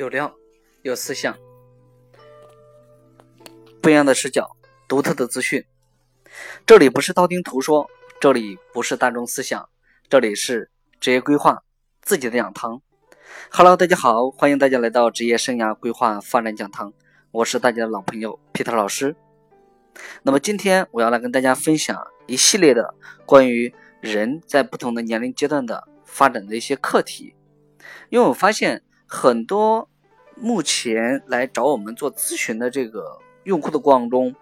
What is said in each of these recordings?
有料，有思想，不一样的视角，独特的资讯。这里不是道听途说，这里不是大众思想，这里是职业规划自己的讲堂。Hello，大家好，欢迎大家来到职业生涯规划发展讲堂，我是大家的老朋友 Peter 老师。那么今天我要来跟大家分享一系列的关于人在不同的年龄阶段的发展的一些课题，因为我发现。很多目前来找我们做咨询的这个用户的过程中，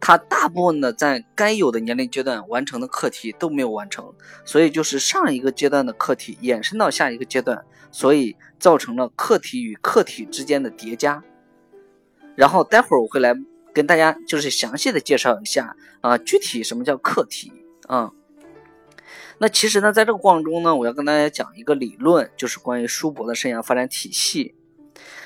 他大部分的在该有的年龄阶段完成的课题都没有完成，所以就是上一个阶段的课题延伸到下一个阶段，所以造成了课题与课题之间的叠加。然后待会儿我会来跟大家就是详细的介绍一下啊，具体什么叫课题啊。那其实呢，在这个过程中呢，我要跟大家讲一个理论，就是关于舒伯的生涯发展体系。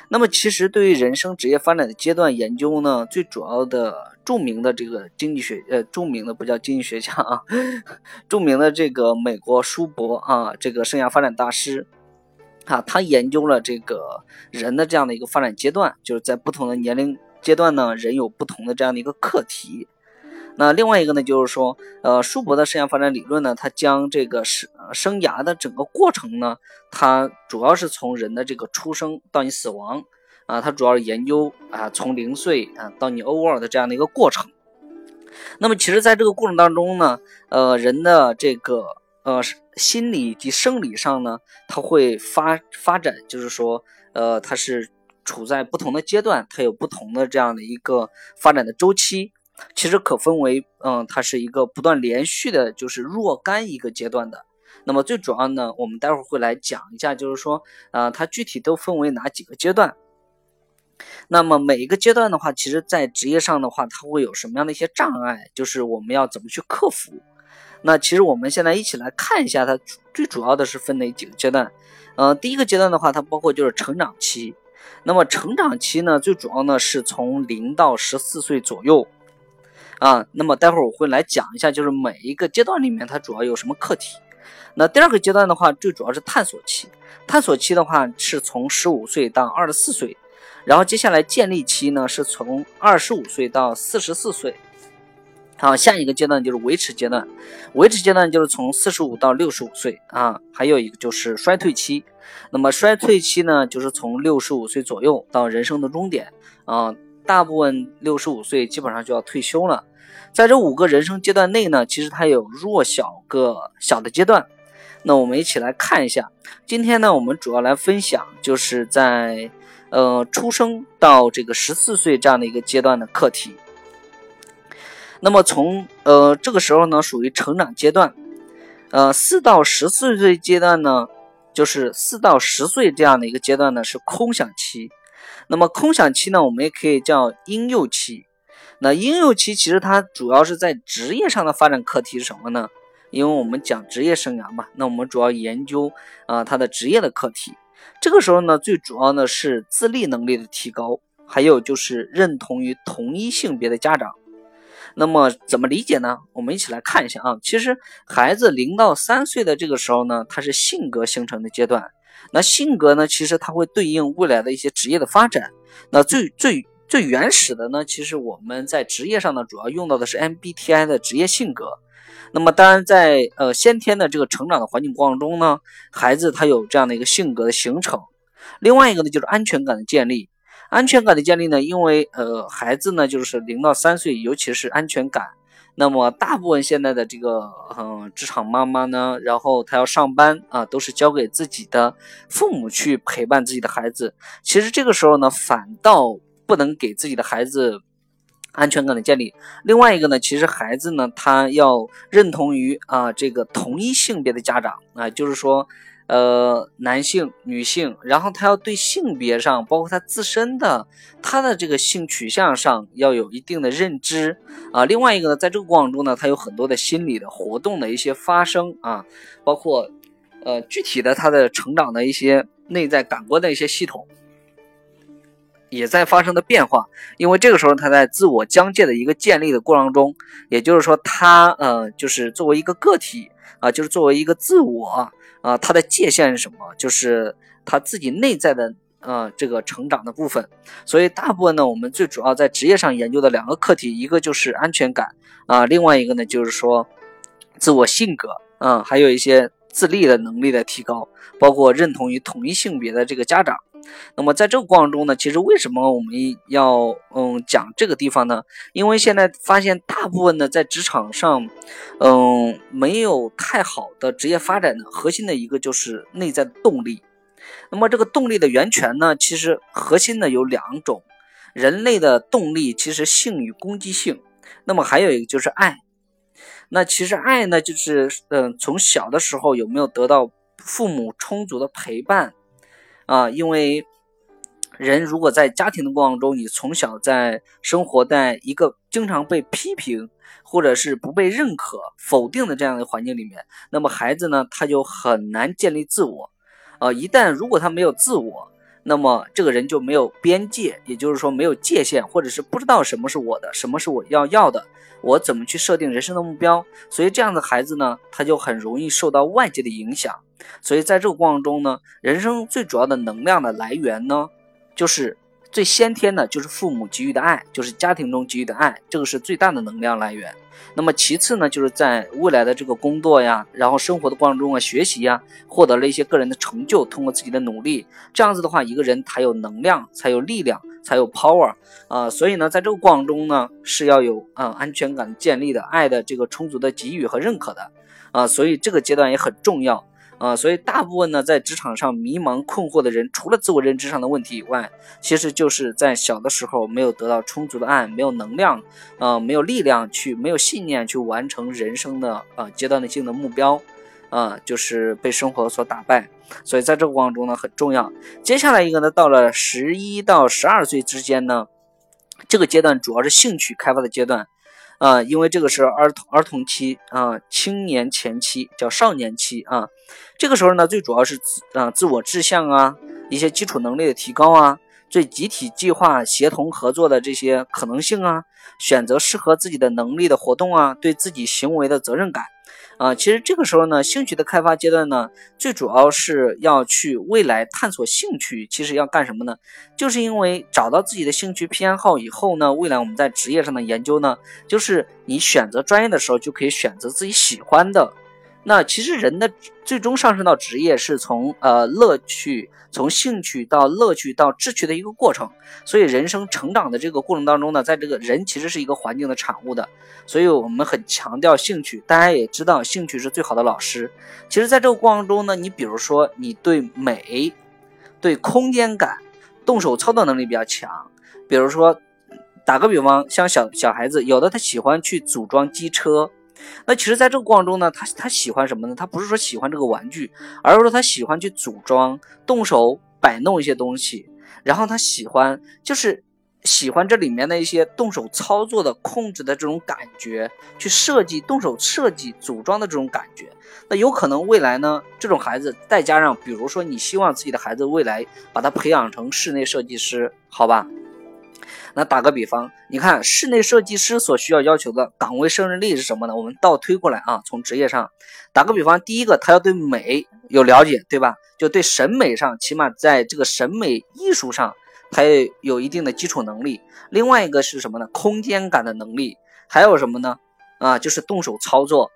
那么，其实对于人生职业发展的阶段研究呢，最主要的著名的这个经济学，呃，著名的不叫经济学家啊，著名的这个美国舒伯啊，这个生涯发展大师啊，他研究了这个人的这样的一个发展阶段，就是在不同的年龄阶段呢，人有不同的这样的一个课题。那另外一个呢，就是说，呃，舒伯的生涯发展理论呢，它将这个生生涯的整个过程呢，它主要是从人的这个出生到你死亡啊，它主要是研究啊，从零岁啊到你 over 的这样的一个过程。那么，其实在这个过程当中呢，呃，人的这个呃心理及生理上呢，它会发发展，就是说，呃，它是处在不同的阶段，它有不同的这样的一个发展的周期。其实可分为，嗯，它是一个不断连续的，就是若干一个阶段的。那么最主要呢，我们待会儿会来讲一下，就是说，呃，它具体都分为哪几个阶段。那么每一个阶段的话，其实在职业上的话，它会有什么样的一些障碍，就是我们要怎么去克服。那其实我们现在一起来看一下，它最主要的是分哪几个阶段。呃，第一个阶段的话，它包括就是成长期。那么成长期呢，最主要呢是从零到十四岁左右。啊，那么待会儿我会来讲一下，就是每一个阶段里面它主要有什么课题。那第二个阶段的话，最主要是探索期。探索期的话是从十五岁到二十四岁，然后接下来建立期呢是从二十五岁到四十四岁。好，下一个阶段就是维持阶段，维持阶段就是从四十五到六十五岁啊。还有一个就是衰退期，那么衰退期呢就是从六十五岁左右到人生的终点啊。大部分六十五岁基本上就要退休了，在这五个人生阶段内呢，其实它有弱小个小的阶段。那我们一起来看一下。今天呢，我们主要来分享就是在呃出生到这个十四岁这样的一个阶段的课题。那么从呃这个时候呢，属于成长阶段。呃，四到十四岁阶段呢，就是四到十岁这样的一个阶段呢，是空想期。那么空想期呢，我们也可以叫婴幼期。那婴幼期其实它主要是在职业上的发展课题是什么呢？因为我们讲职业生涯嘛，那我们主要研究啊他的职业的课题。这个时候呢，最主要呢是自立能力的提高，还有就是认同于同一性别的家长。那么怎么理解呢？我们一起来看一下啊。其实孩子零到三岁的这个时候呢，他是性格形成的阶段。那性格呢？其实它会对应未来的一些职业的发展。那最最最原始的呢？其实我们在职业上呢，主要用到的是 MBTI 的职业性格。那么当然，在呃先天的这个成长的环境过程中呢，孩子他有这样的一个性格的形成。另外一个呢，就是安全感的建立。安全感的建立呢，因为呃孩子呢，就是零到三岁，尤其是安全感。那么大部分现在的这个嗯职场妈妈呢，然后她要上班啊，都是交给自己的父母去陪伴自己的孩子。其实这个时候呢，反倒不能给自己的孩子安全感的建立。另外一个呢，其实孩子呢，他要认同于啊这个同一性别的家长啊，就是说。呃，男性、女性，然后他要对性别上，包括他自身的他的这个性取向上要有一定的认知啊。另外一个呢，在这个过程中呢，他有很多的心理的活动的一些发生啊，包括呃具体的他的成长的一些内在感官的一些系统也在发生的变化。因为这个时候他在自我疆界的一个建立的过程中，也就是说他呃就是作为一个个体啊，就是作为一个自我。啊，他的界限是什么？就是他自己内在的呃这个成长的部分。所以大部分呢，我们最主要在职业上研究的两个课题，一个就是安全感啊，另外一个呢就是说自我性格啊，还有一些自立的能力的提高，包括认同于同一性别的这个家长。那么在这个过程中呢，其实为什么我们要嗯讲这个地方呢？因为现在发现大部分的在职场上，嗯没有太好的职业发展的核心的一个就是内在动力。那么这个动力的源泉呢，其实核心的有两种，人类的动力其实性与攻击性。那么还有一个就是爱。那其实爱呢，就是嗯从小的时候有没有得到父母充足的陪伴？啊，因为人如果在家庭的过程中，你从小在生活在一个经常被批评或者是不被认可、否定的这样的环境里面，那么孩子呢，他就很难建立自我。啊，一旦如果他没有自我，那么这个人就没有边界，也就是说没有界限，或者是不知道什么是我的，什么是我要要的，我怎么去设定人生的目标？所以这样的孩子呢，他就很容易受到外界的影响。所以在这个过程中呢，人生最主要的能量的来源呢，就是最先天的，就是父母给予的爱，就是家庭中给予的爱，这个是最大的能量来源。那么其次呢，就是在未来的这个工作呀，然后生活的过程中啊，学习呀，获得了一些个人的成就，通过自己的努力，这样子的话，一个人才有能量，才有力量，才有 power 啊。所以呢，在这个过程中呢，是要有啊安全感建立的，爱的这个充足的给予和认可的啊。所以这个阶段也很重要。啊，所以大部分呢，在职场上迷茫困惑的人，除了自我认知上的问题以外，其实就是在小的时候没有得到充足的爱，没有能量，呃，没有力量去，没有信念去完成人生的呃阶段性的目标，啊，就是被生活所打败。所以在这个过程中呢，很重要。接下来一个呢，到了十一到十二岁之间呢，这个阶段主要是兴趣开发的阶段。啊，因为这个是儿童儿童期啊，青年前期叫少年期啊，这个时候呢，最主要是啊自我志向啊，一些基础能力的提高啊，对集体计划、协同合作的这些可能性啊，选择适合自己的能力的活动啊，对自己行为的责任感。啊，其实这个时候呢，兴趣的开发阶段呢，最主要是要去未来探索兴趣。其实要干什么呢？就是因为找到自己的兴趣偏好以后呢，未来我们在职业上的研究呢，就是你选择专业的时候就可以选择自己喜欢的。那其实人的最终上升到职业，是从呃乐趣，从兴趣到乐趣到志趣的一个过程。所以人生成长的这个过程当中呢，在这个人其实是一个环境的产物的。所以我们很强调兴趣，大家也知道兴趣是最好的老师。其实，在这个过程中呢，你比如说你对美、对空间感、动手操作能力比较强，比如说打个比方，像小小孩子，有的他喜欢去组装机车。那其实，在这个过程中呢，他他喜欢什么呢？他不是说喜欢这个玩具，而是说他喜欢去组装、动手摆弄一些东西，然后他喜欢就是喜欢这里面的一些动手操作的控制的这种感觉，去设计、动手设计、组装的这种感觉。那有可能未来呢，这种孩子再加上，比如说你希望自己的孩子未来把他培养成室内设计师，好吧？那打个比方，你看室内设计师所需要要求的岗位胜任力是什么呢？我们倒推过来啊，从职业上打个比方，第一个他要对美有了解，对吧？就对审美上，起码在这个审美艺术上，他也有一定的基础能力。另外一个是什么呢？空间感的能力，还有什么呢？啊，就是动手操作。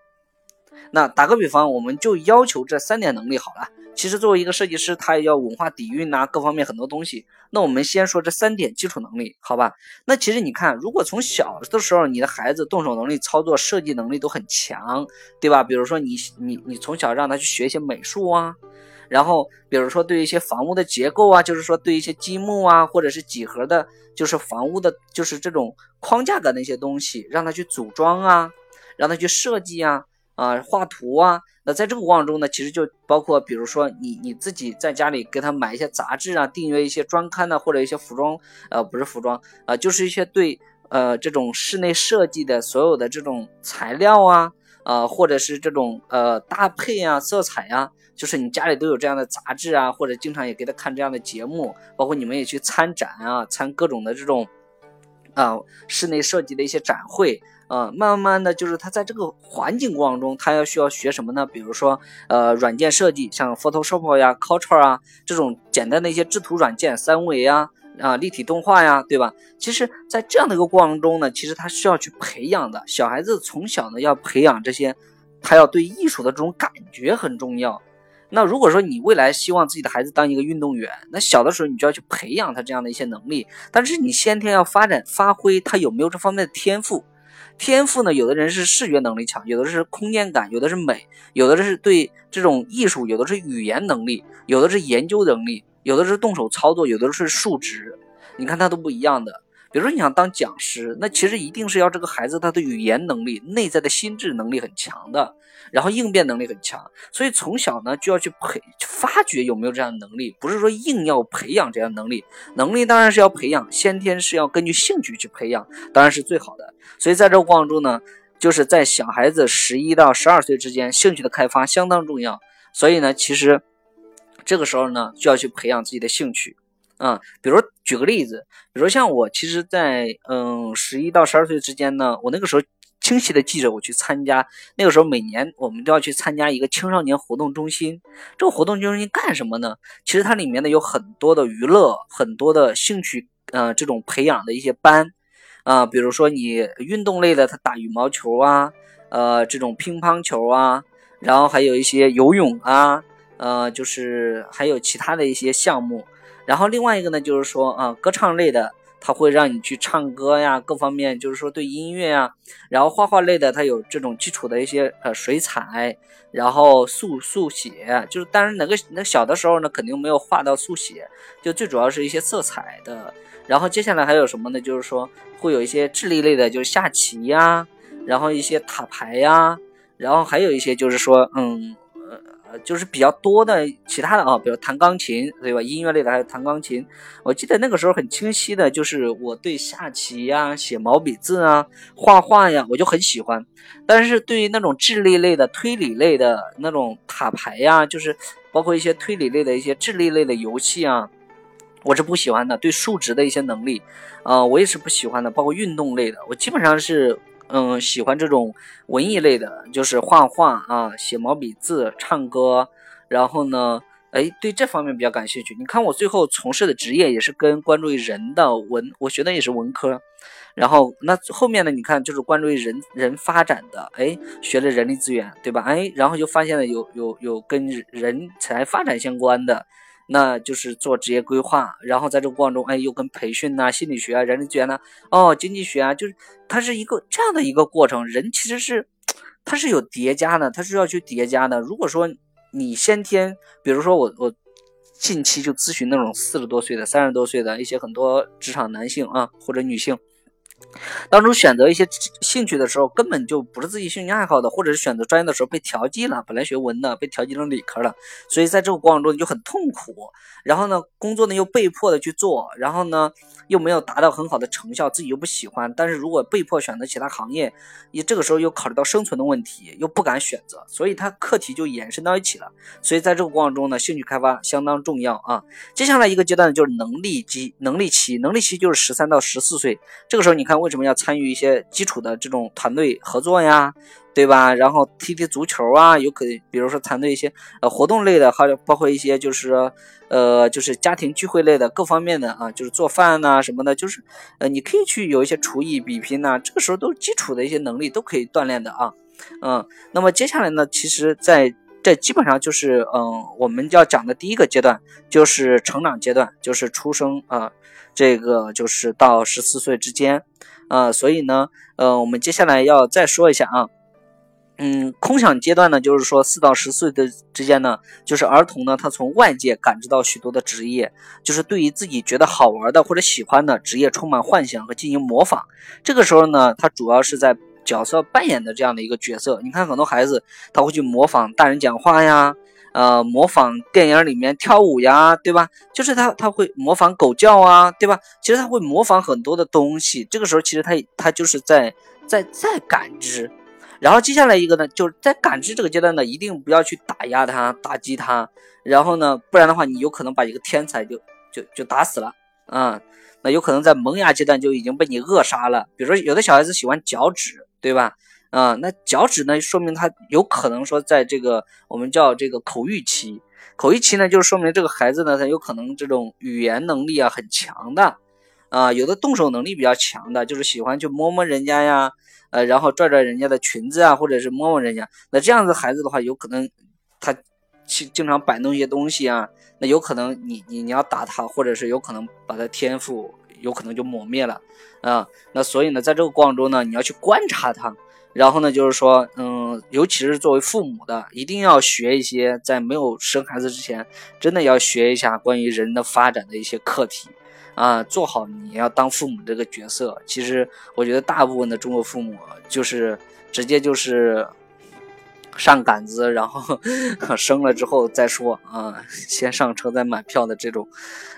那打个比方，我们就要求这三点能力好了。其实作为一个设计师，他也要文化底蕴呐，各方面很多东西。那我们先说这三点基础能力，好吧？那其实你看，如果从小的时候，你的孩子动手能力、操作、设计能力都很强，对吧？比如说你你你从小让他去学一些美术啊，然后比如说对一些房屋的结构啊，就是说对一些积木啊，或者是几何的，就是房屋的，就是这种框架感的一些东西，让他去组装啊，让他去设计啊。啊，画图啊，那在这个过程中呢，其实就包括，比如说你你自己在家里给他买一些杂志啊，订阅一些专刊呢，或者一些服装，呃，不是服装，呃，就是一些对呃这种室内设计的所有的这种材料啊，呃，或者是这种呃搭配啊、色彩啊，就是你家里都有这样的杂志啊，或者经常也给他看这样的节目，包括你们也去参展啊，参各种的这种。啊，室内设计的一些展会。啊，慢慢的就是他在这个环境过程中，他要需要学什么呢？比如说，呃，软件设计，像 Photoshop 呀、c u l t u r e 啊这种简单的一些制图软件，三维呀、啊立体动画呀，对吧？其实，在这样的一个过程中呢，其实他需要去培养的。小孩子从小呢要培养这些，他要对艺术的这种感觉很重要。那如果说你未来希望自己的孩子当一个运动员，那小的时候你就要去培养他这样的一些能力。但是你先天要发展发挥他有没有这方面的天赋。天赋呢？有的人是视觉能力强，有的是空间感，有的是美，有的是对这种艺术，有的是语言能力，有的是研究能力，有的是动手操作，有的是数值。你看他都不一样的。比如说你想当讲师，那其实一定是要这个孩子他的语言能力、内在的心智能力很强的，然后应变能力很强。所以从小呢就要去培发掘有没有这样的能力，不是说硬要培养这样的能力。能力当然是要培养，先天是要根据兴趣去培养，当然是最好的。所以在这个过程中呢，就是在小孩子十一到十二岁之间，兴趣的开发相当重要。所以呢，其实这个时候呢就要去培养自己的兴趣。啊，比如举个例子，比如像我，其实，在嗯十一到十二岁之间呢，我那个时候清晰的记着，我去参加，那个时候每年我们都要去参加一个青少年活动中心。这个活动中心干什么呢？其实它里面呢有很多的娱乐，很多的兴趣，呃，这种培养的一些班，啊，比如说你运动类的，他打羽毛球啊，呃，这种乒乓球啊，然后还有一些游泳啊，呃，就是还有其他的一些项目。然后另外一个呢，就是说啊，歌唱类的，它会让你去唱歌呀，各方面就是说对音乐啊。然后画画类的，它有这种基础的一些呃水彩，然后速速写，就是当然那个那小的时候呢，肯定没有画到速写，就最主要是一些色彩的。然后接下来还有什么呢？就是说会有一些智力类的，就是下棋呀，然后一些塔牌呀，然后还有一些就是说嗯。呃，就是比较多的其他的啊，比如弹钢琴，对吧？音乐类的还有弹钢琴。我记得那个时候很清晰的，就是我对下棋呀、写毛笔字啊、画画呀，我就很喜欢。但是对于那种智力类的、推理类的那种塔牌呀，就是包括一些推理类的一些智力类的游戏啊，我是不喜欢的。对数值的一些能力，呃，我也是不喜欢的。包括运动类的，我基本上是。嗯，喜欢这种文艺类的，就是画画啊，写毛笔字，唱歌，然后呢，哎，对这方面比较感兴趣。你看我最后从事的职业也是跟关注于人的文，我学的也是文科，然后那后面呢，你看就是关注于人人发展的，哎，学了人力资源，对吧？哎，然后就发现了有有有跟人才发展相关的。那就是做职业规划，然后在这个过程中，哎，又跟培训呐、心理学啊、人力资源呐、哦、经济学啊，就是它是一个这样的一个过程。人其实是它是有叠加的，它是要去叠加的。如果说你先天，比如说我我近期就咨询那种四十多岁的、三十多岁的一些很多职场男性啊或者女性。当初选择一些兴趣的时候，根本就不是自己兴趣爱好的，或者是选择专业的时候被调剂了，本来学文的被调剂成理科了，所以在这个过程中你就很痛苦。然后呢，工作呢又被迫的去做，然后呢又没有达到很好的成效，自己又不喜欢。但是如果被迫选择其他行业，你这个时候又考虑到生存的问题，又不敢选择，所以它课题就延伸到一起了。所以在这个过程中呢，兴趣开发相当重要啊。接下来一个阶段就是能力期，能力期，能力期就是十三到十四岁，这个时候你看。为什么要参与一些基础的这种团队合作呀，对吧？然后踢踢足球啊，有可比如说团队一些呃活动类的，还有包括一些就是呃就是家庭聚会类的各方面的啊，就是做饭呐什么的，就是呃你可以去有一些厨艺比拼呐，这个时候都是基础的一些能力都可以锻炼的啊，嗯，那么接下来呢，其实在这基本上就是嗯我们要讲的第一个阶段就是成长阶段，就是出生啊。这个就是到十四岁之间，啊，所以呢，呃，我们接下来要再说一下啊，嗯，空想阶段呢，就是说四到十岁的之间呢，就是儿童呢，他从外界感知到许多的职业，就是对于自己觉得好玩的或者喜欢的职业充满幻想和进行模仿。这个时候呢，他主要是在角色扮演的这样的一个角色。你看很多孩子他会去模仿大人讲话呀。呃，模仿电影里面跳舞呀，对吧？就是他他会模仿狗叫啊，对吧？其实他会模仿很多的东西。这个时候，其实他他就是在在在感知。然后接下来一个呢，就是在感知这个阶段呢，一定不要去打压他、打击他。然后呢，不然的话，你有可能把一个天才就就就打死了啊，那有可能在萌芽阶段就已经被你扼杀了。比如说，有的小孩子喜欢脚趾，对吧？啊，那脚趾呢，说明他有可能说在这个我们叫这个口欲期，口欲期呢，就是说明这个孩子呢，他有可能这种语言能力啊很强的，啊，有的动手能力比较强的，就是喜欢去摸摸人家呀，呃，然后拽拽人家的裙子啊，或者是摸摸人家。那这样子孩子的话，有可能他经经常摆弄一些东西啊，那有可能你你你要打他，或者是有可能把他天赋有可能就抹灭了啊。那所以呢，在这个过程中呢，你要去观察他。然后呢，就是说，嗯，尤其是作为父母的，一定要学一些，在没有生孩子之前，真的要学一下关于人的发展的一些课题，啊，做好你要当父母这个角色。其实，我觉得大部分的中国父母就是直接就是。上杆子，然后 生了之后再说啊，先上车再买票的这种。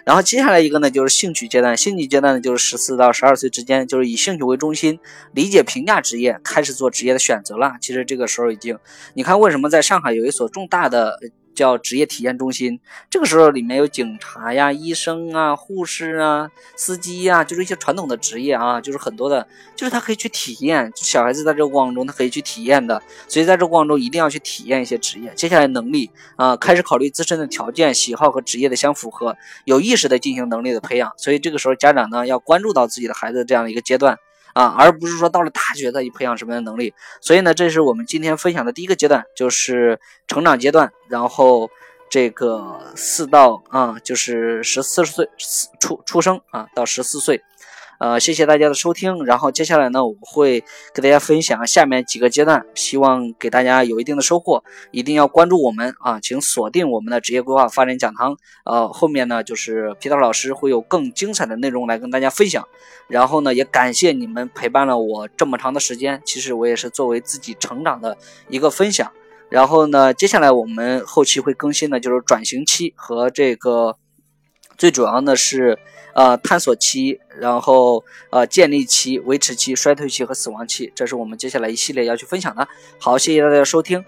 然后接下来一个呢，就是兴趣阶段。兴趣阶段呢，就是十四到十二岁之间，就是以兴趣为中心，理解、评价职业，开始做职业的选择了。其实这个时候已经，你看为什么在上海有一所重大的。叫职业体验中心，这个时候里面有警察呀、医生啊、护士啊、司机呀，就是一些传统的职业啊，就是很多的，就是他可以去体验。小孩子在这个过程中，他可以去体验的，所以在这过程中一定要去体验一些职业。接下来能力啊，开始考虑自身的条件、喜好和职业的相符合，有意识的进行能力的培养。所以这个时候家长呢，要关注到自己的孩子这样的一个阶段。啊，而不是说到了大学再去培养什么样的能力，所以呢，这是我们今天分享的第一个阶段，就是成长阶段，然后这个四到啊，就是十四岁出出生啊，到十四岁。呃，谢谢大家的收听。然后接下来呢，我会给大家分享下面几个阶段，希望给大家有一定的收获。一定要关注我们啊，请锁定我们的职业规划发展讲堂。呃，后面呢就是皮特老师会有更精彩的内容来跟大家分享。然后呢，也感谢你们陪伴了我这么长的时间。其实我也是作为自己成长的一个分享。然后呢，接下来我们后期会更新的就是转型期和这个最主要的是。呃，探索期，然后呃，建立期、维持期、衰退期和死亡期，这是我们接下来一系列要去分享的。好，谢谢大家收听，